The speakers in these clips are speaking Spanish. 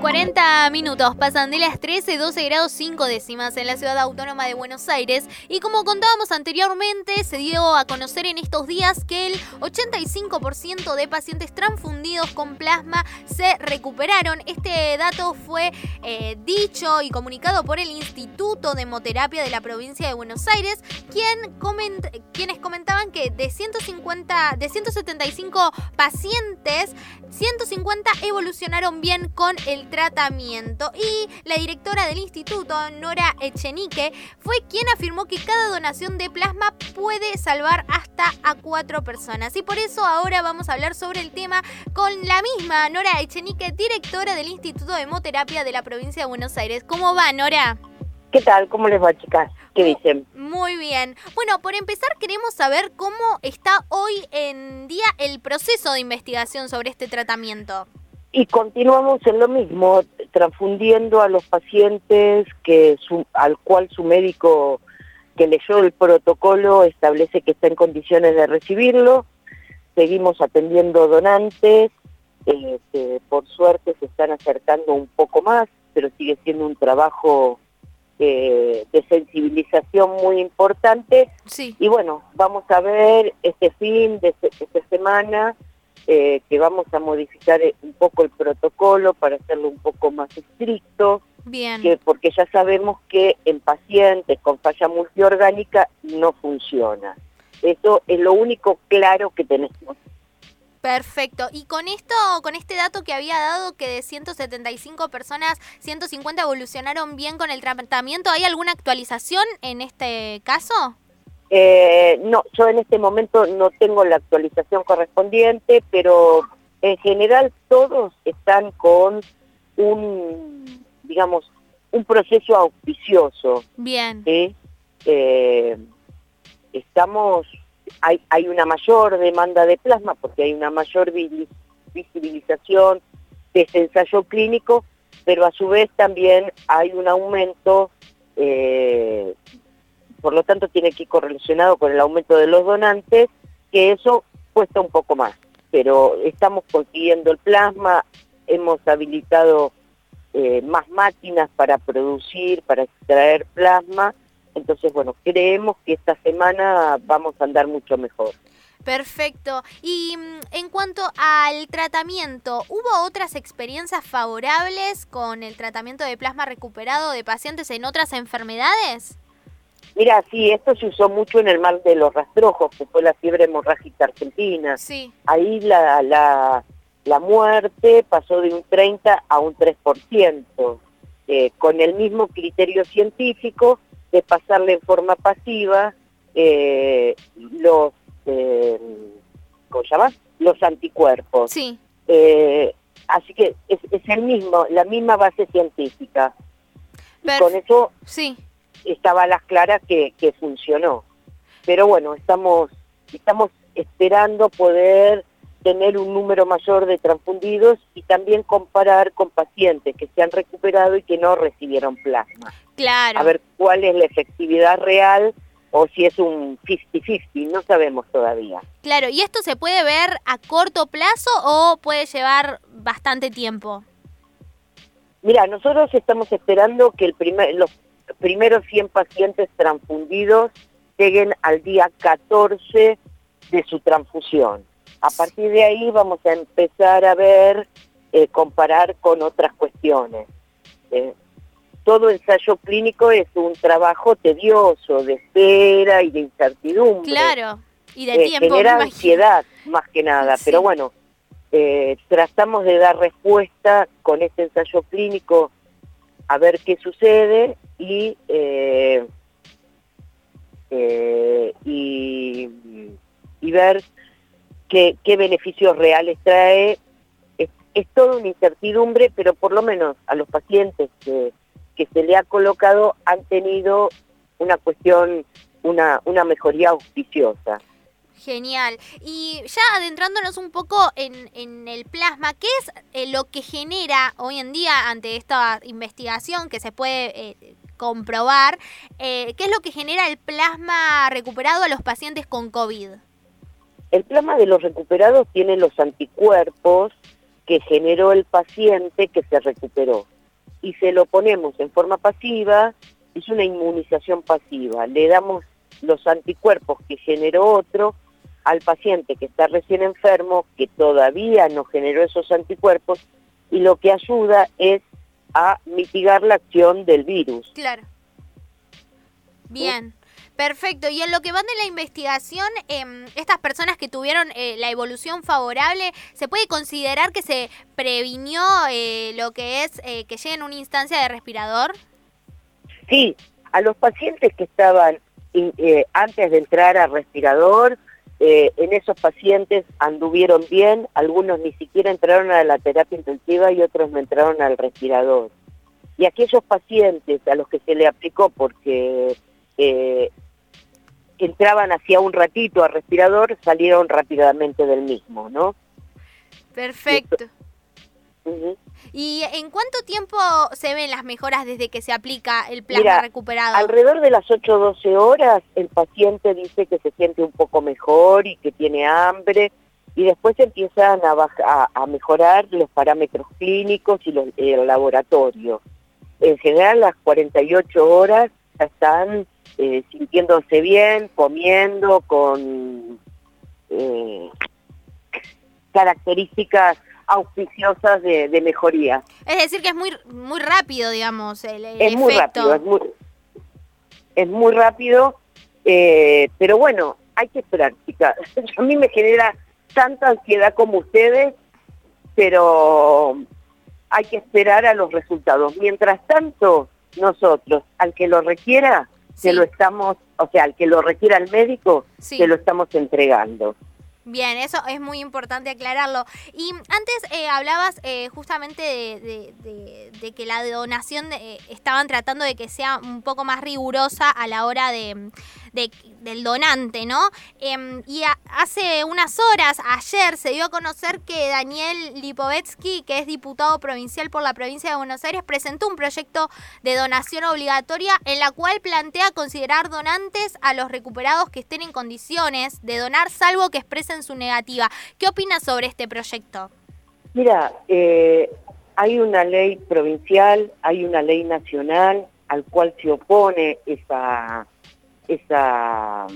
40 minutos pasan de las 13, 12 grados 5 décimas en la ciudad autónoma de Buenos Aires y como contábamos anteriormente se dio a conocer en estos días que el 85% de pacientes transfundidos con plasma se recuperaron. Este dato fue eh, dicho y comunicado por el Instituto de Hemoterapia de la provincia de Buenos Aires, quien quienes comentaban que de 150, de 175 pacientes, 150 evolucionaron bien con el tratamiento. Y la directora del instituto, Nora Echenique, fue quien afirmó que cada donación de plasma puede salvar hasta a cuatro personas. Y por eso ahora vamos a hablar sobre el tema con la misma Nora Echenique, directora del Instituto de Hemoterapia de la provincia de Buenos Aires. ¿Cómo va, Nora? ¿Qué tal? ¿Cómo les va, chicas? ¿Qué dicen? Muy bien. Bueno, por empezar queremos saber cómo está hoy en día el proceso de investigación sobre este tratamiento. Y continuamos en lo mismo, transfundiendo a los pacientes que al cual su médico que leyó el protocolo establece que está en condiciones de recibirlo. Seguimos atendiendo donantes, eh, que por suerte se están acercando un poco más, pero sigue siendo un trabajo eh, de sensibilización muy importante. Sí. Y bueno, vamos a ver este fin de esta semana eh, que vamos a modificar eh, un poco el protocolo para hacerlo un poco más estricto. Bien. Que, porque ya sabemos que en pacientes con falla multiorgánica no funciona. Eso es lo único claro que tenemos. Perfecto. Y con esto, con este dato que había dado que de 175 personas, 150 evolucionaron bien con el tratamiento, ¿hay alguna actualización en este caso? Eh, no, yo en este momento no tengo la actualización correspondiente, pero en general todos están con un, digamos, un proceso auspicioso. Bien. Eh, estamos, hay, hay una mayor demanda de plasma porque hay una mayor visibilización de este ensayo clínico, pero a su vez también hay un aumento eh, por lo tanto tiene que ir correlacionado con el aumento de los donantes, que eso cuesta un poco más, pero estamos consiguiendo el plasma, hemos habilitado eh, más máquinas para producir, para extraer plasma, entonces bueno, creemos que esta semana vamos a andar mucho mejor. Perfecto. Y mm, en cuanto al tratamiento, ¿hubo otras experiencias favorables con el tratamiento de plasma recuperado de pacientes en otras enfermedades? Mira, sí, esto se usó mucho en el mal de los rastrojos, que fue la fiebre hemorrágica argentina. Sí. Ahí la, la, la muerte pasó de un 30 a un 3%, eh, con el mismo criterio científico de pasarle en forma pasiva eh, los, eh, ¿cómo se Los anticuerpos. Sí. Eh, así que es, es, el mismo, la misma base científica. con eso sí estaba a las claras que, que funcionó. Pero bueno, estamos, estamos esperando poder tener un número mayor de transfundidos y también comparar con pacientes que se han recuperado y que no recibieron plasma. Claro. A ver cuál es la efectividad real o si es un 50-50, no sabemos todavía. Claro, ¿y esto se puede ver a corto plazo o puede llevar bastante tiempo? Mira, nosotros estamos esperando que el primer, los primeros 100 pacientes transfundidos lleguen al día 14 de su transfusión. A partir de ahí vamos a empezar a ver, eh, comparar con otras cuestiones. Eh, todo ensayo clínico es un trabajo tedioso, de espera y de incertidumbre. Claro, y de eh, tiempo. Genera ansiedad, más que nada, pero bueno, tratamos de dar respuesta con este ensayo clínico a ver qué sucede y, eh, eh, y, ver qué, beneficios reales trae. Es, es toda una incertidumbre, pero por lo menos a los pacientes que, que se le ha colocado han tenido una cuestión, una, una mejoría auspiciosa. Genial. Y ya adentrándonos un poco en, en el plasma, ¿qué es eh, lo que genera hoy en día ante esta investigación que se puede comprobar? Eh, ¿Qué es lo que genera el plasma recuperado a los pacientes con COVID? El plasma de los recuperados tiene los anticuerpos que generó el paciente que se recuperó. Y se lo ponemos en forma pasiva, es una inmunización pasiva. Le damos los anticuerpos que generó otro al paciente que está recién enfermo, que todavía no generó esos anticuerpos, y lo que ayuda es a mitigar la acción del virus. Claro. Bien. Perfecto. Y en lo que van de la investigación, em, estas personas que tuvieron eh, la evolución favorable, ¿se puede considerar que se previnió eh, lo que es eh, que lleguen a una instancia de respirador? Sí, a los pacientes que estaban antes de entrar a respirador, en esos pacientes anduvieron bien, algunos ni siquiera entraron a la terapia intensiva y otros no entraron al respirador. Y aquellos pacientes a los que se le aplicó porque entraban hacía un ratito a respirador, salieron rápidamente del mismo, ¿no? Perfecto. ¿Y en cuánto tiempo se ven las mejoras desde que se aplica el plasma recuperado? Alrededor de las 8 o 12 horas el paciente dice que se siente un poco mejor y que tiene hambre y después empiezan a, a, mejorar los parámetros clínicos y los, el laboratorio. En general las 48 horas ya están eh, sintiéndose bien, comiendo, con eh, características auspiciosas de, mejoría. Es decir, que es muy muy rápido, digamos, el, es Muy rápido, es muy, rápido, eh, pero bueno, hay que esperar, chicas. A mí me genera tanta ansiedad como ustedes, pero hay que esperar a los resultados. Mientras tanto, nosotros, al que lo requiera, se lo estamos, o sea, al que lo requiera el médico, se lo estamos entregando. Bien, eso es muy importante aclararlo. Y antes eh, hablabas eh, justamente de, que la donación eh, estaban tratando de que sea un poco más rigurosa a la hora de, del donante, ¿no? Em, y hace unas horas, ayer, se dio a conocer que Daniel Lipovetsky, que es diputado provincial por la provincia de Buenos Aires, presentó un proyecto de donación obligatoria en la cual plantea considerar donantes a los recuperados que estén en condiciones de donar, salvo que expresen su negativa. ¿Qué opinas sobre este proyecto? Mira, eh, hay una ley provincial, hay una ley nacional al cual se opone esa esa,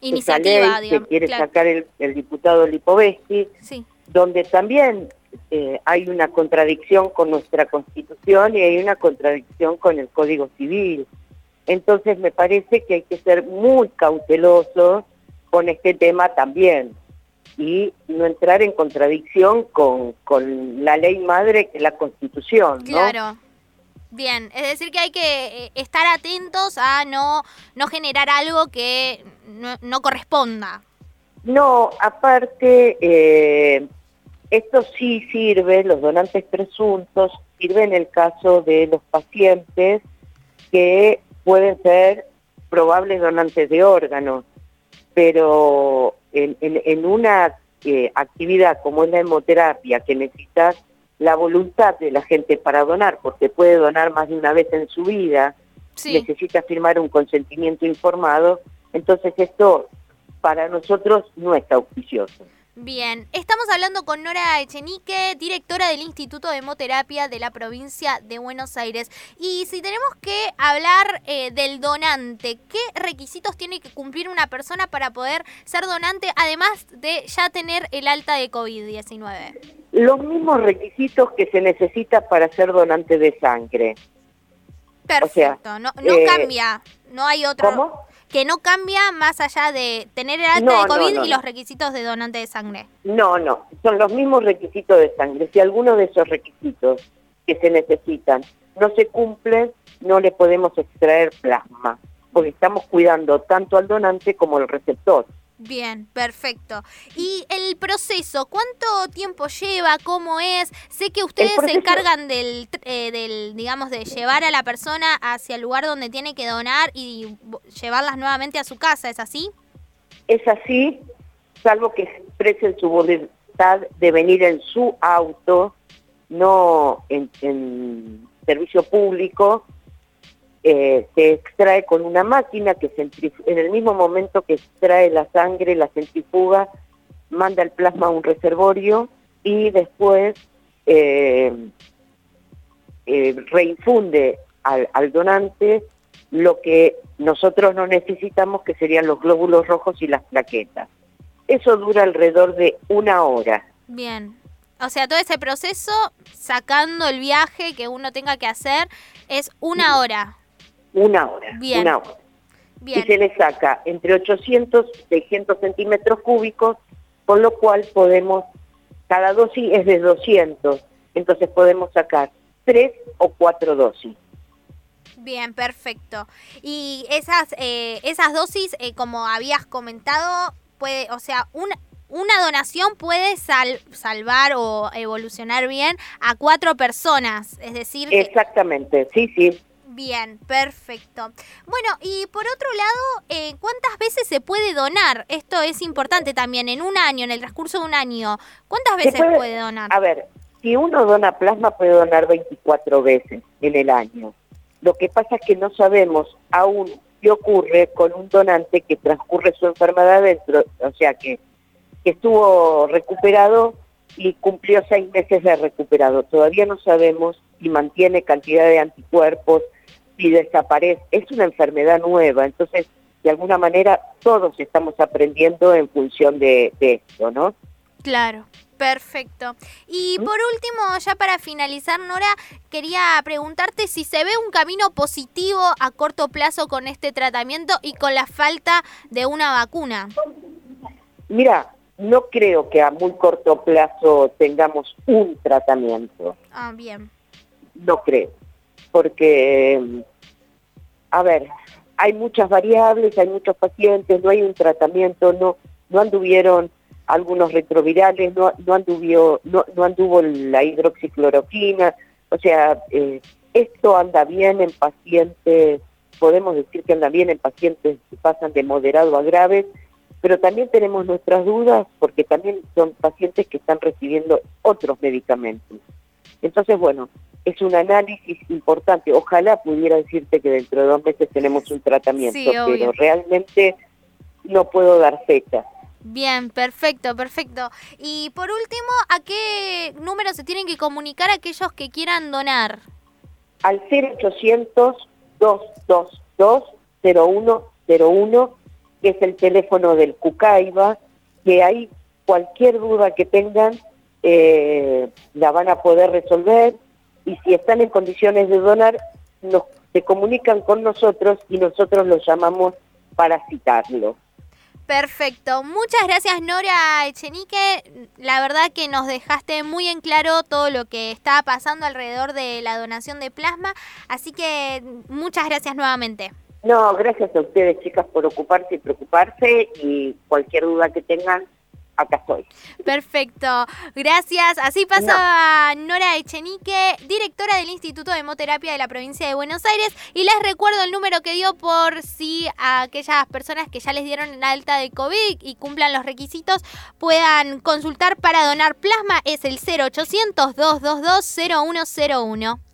Iniciativa, ley que quiere sacar el, diputado Lipovetsky, donde también eh, hay una contradicción con nuestra Constitución y hay una contradicción con el Código Civil. Entonces me parece que hay que ser muy cautelosos con este tema también y no entrar en contradicción con, con la ley madre que es la Constitución. Claro. Bien, es decir que hay que eh, estar atentos a no, no generar algo que no, corresponda. No, aparte, eh, esto sí sirve, los donantes presuntos, sirve en el caso de los pacientes que pueden ser probables donantes de órganos, pero en, en, una eh, actividad como es la hemoterapia, que necesitas la voluntad de la gente para donar, porque puede donar más de una vez en su vida, necesita firmar un consentimiento informado, entonces esto para nosotros no está auspicioso. Bien, estamos hablando con Nora Echenique, directora del Instituto de Hemoterapia de la provincia de Buenos Aires. Y si tenemos que hablar eh, del donante, ¿qué requisitos tiene que cumplir una persona para poder ser donante, además de ya tener el alta de COVID-19? Los mismos requisitos que se necesita para ser donante de sangre. Perfecto, no, no eh, cambia, no hay otro. ¿Cómo? que no cambia más allá de tener el alta de COVID y los requisitos de donante de sangre. No, no, son los mismos requisitos de sangre. Si alguno de esos requisitos que se necesitan no se cumple, no le podemos extraer plasma, porque estamos cuidando tanto al donante como al receptor. Bien, perfecto. ¿Y el proceso? ¿Cuánto tiempo lleva? ¿Cómo es? Sé que ustedes se encargan del, eh, del, digamos, de llevar a la persona hacia el lugar donde tiene que donar y llevarlas nuevamente a su casa, ¿es así? Es así, salvo que expresen su voluntad de venir en su auto, no en, en servicio público, eh, se extrae con una máquina que en el mismo momento que extrae la sangre, la centrifuga, manda el plasma a un reservorio y después eh, eh, reinfunde al, al donante lo que nosotros no necesitamos, que serían los glóbulos rojos y las plaquetas. Eso dura alrededor de una hora. Bien. O sea, todo ese proceso, sacando el viaje que uno tenga que hacer, es una hora. Una hora. Bien. Una hora. Bien. Y se le saca entre 800 y 600 centímetros cúbicos, con lo cual podemos, cada dosis es de 200, entonces podemos sacar tres o cuatro dosis. Bien, perfecto. Y esas, eh, esas dosis, eh, como habías comentado, puede, o sea, una, una donación puede sal- salvar o evolucionar bien a cuatro personas. Es decir, que- Exactamente, sí, sí. Bien, perfecto. Bueno, y por otro lado, eh, ¿cuántas veces se puede donar? Esto es importante también, en un año, en el transcurso de un año. ¿Cuántas veces puede, donar? A ver, si uno dona plasma puede donar 24 veces en el año. Lo que pasa es que no sabemos aún qué ocurre con un donante que transcurre su enfermedad dentro, o sea que, que estuvo recuperado y cumplió seis meses de recuperado. Todavía no sabemos si mantiene cantidad de anticuerpos, si desaparece. Es una enfermedad nueva, entonces de alguna manera todos estamos aprendiendo en función de, de esto, ¿no? Claro, perfecto. Y por último, ya para finalizar, Nora, quería preguntarte si se ve un camino positivo a corto plazo con este tratamiento y con la falta de una vacuna. Mira, no creo que a muy corto plazo tengamos un tratamiento, Ah, bien. no creo, porque, a ver, hay muchas variables, hay muchos pacientes, no hay un tratamiento, no, no anduvieron algunos retrovirales, no, no, anduvió, no, no anduvo la hidroxicloroquina, o sea, eh, esto anda bien en pacientes, podemos decir que anda bien en pacientes que pasan de moderado a grave, pero también tenemos nuestras dudas porque también son pacientes que están recibiendo otros medicamentos. Entonces, bueno, es un análisis importante. Ojalá pudiera decirte que dentro de dos meses tenemos un tratamiento, Sí, pero realmente no puedo dar fecha. Bien, perfecto, perfecto. Y por último, ¿a qué número se tienen que comunicar aquellos que quieran donar? Al 0800-222-0101, que es el teléfono del Cucaiba, que ahí cualquier duda que tengan eh, la van a poder resolver y si están en condiciones de donar, nos, se comunican con nosotros y nosotros los llamamos para citarlo. Perfecto. Muchas gracias, Nora Echenique. La verdad que nos dejaste muy en claro todo lo que está pasando alrededor de la donación de plasma. Así que muchas gracias nuevamente. No, gracias a ustedes, chicas, por ocuparse y preocuparse y cualquier duda que tengan, acá estoy. Perfecto, gracias. Así pasaba Nora Echenique, directora del Instituto de Hemoterapia de la provincia de Buenos Aires. Y les recuerdo el número que dio por si a aquellas personas que ya les dieron el alta de COVID y cumplan los requisitos puedan consultar para donar plasma. Es el 0800 222 0101.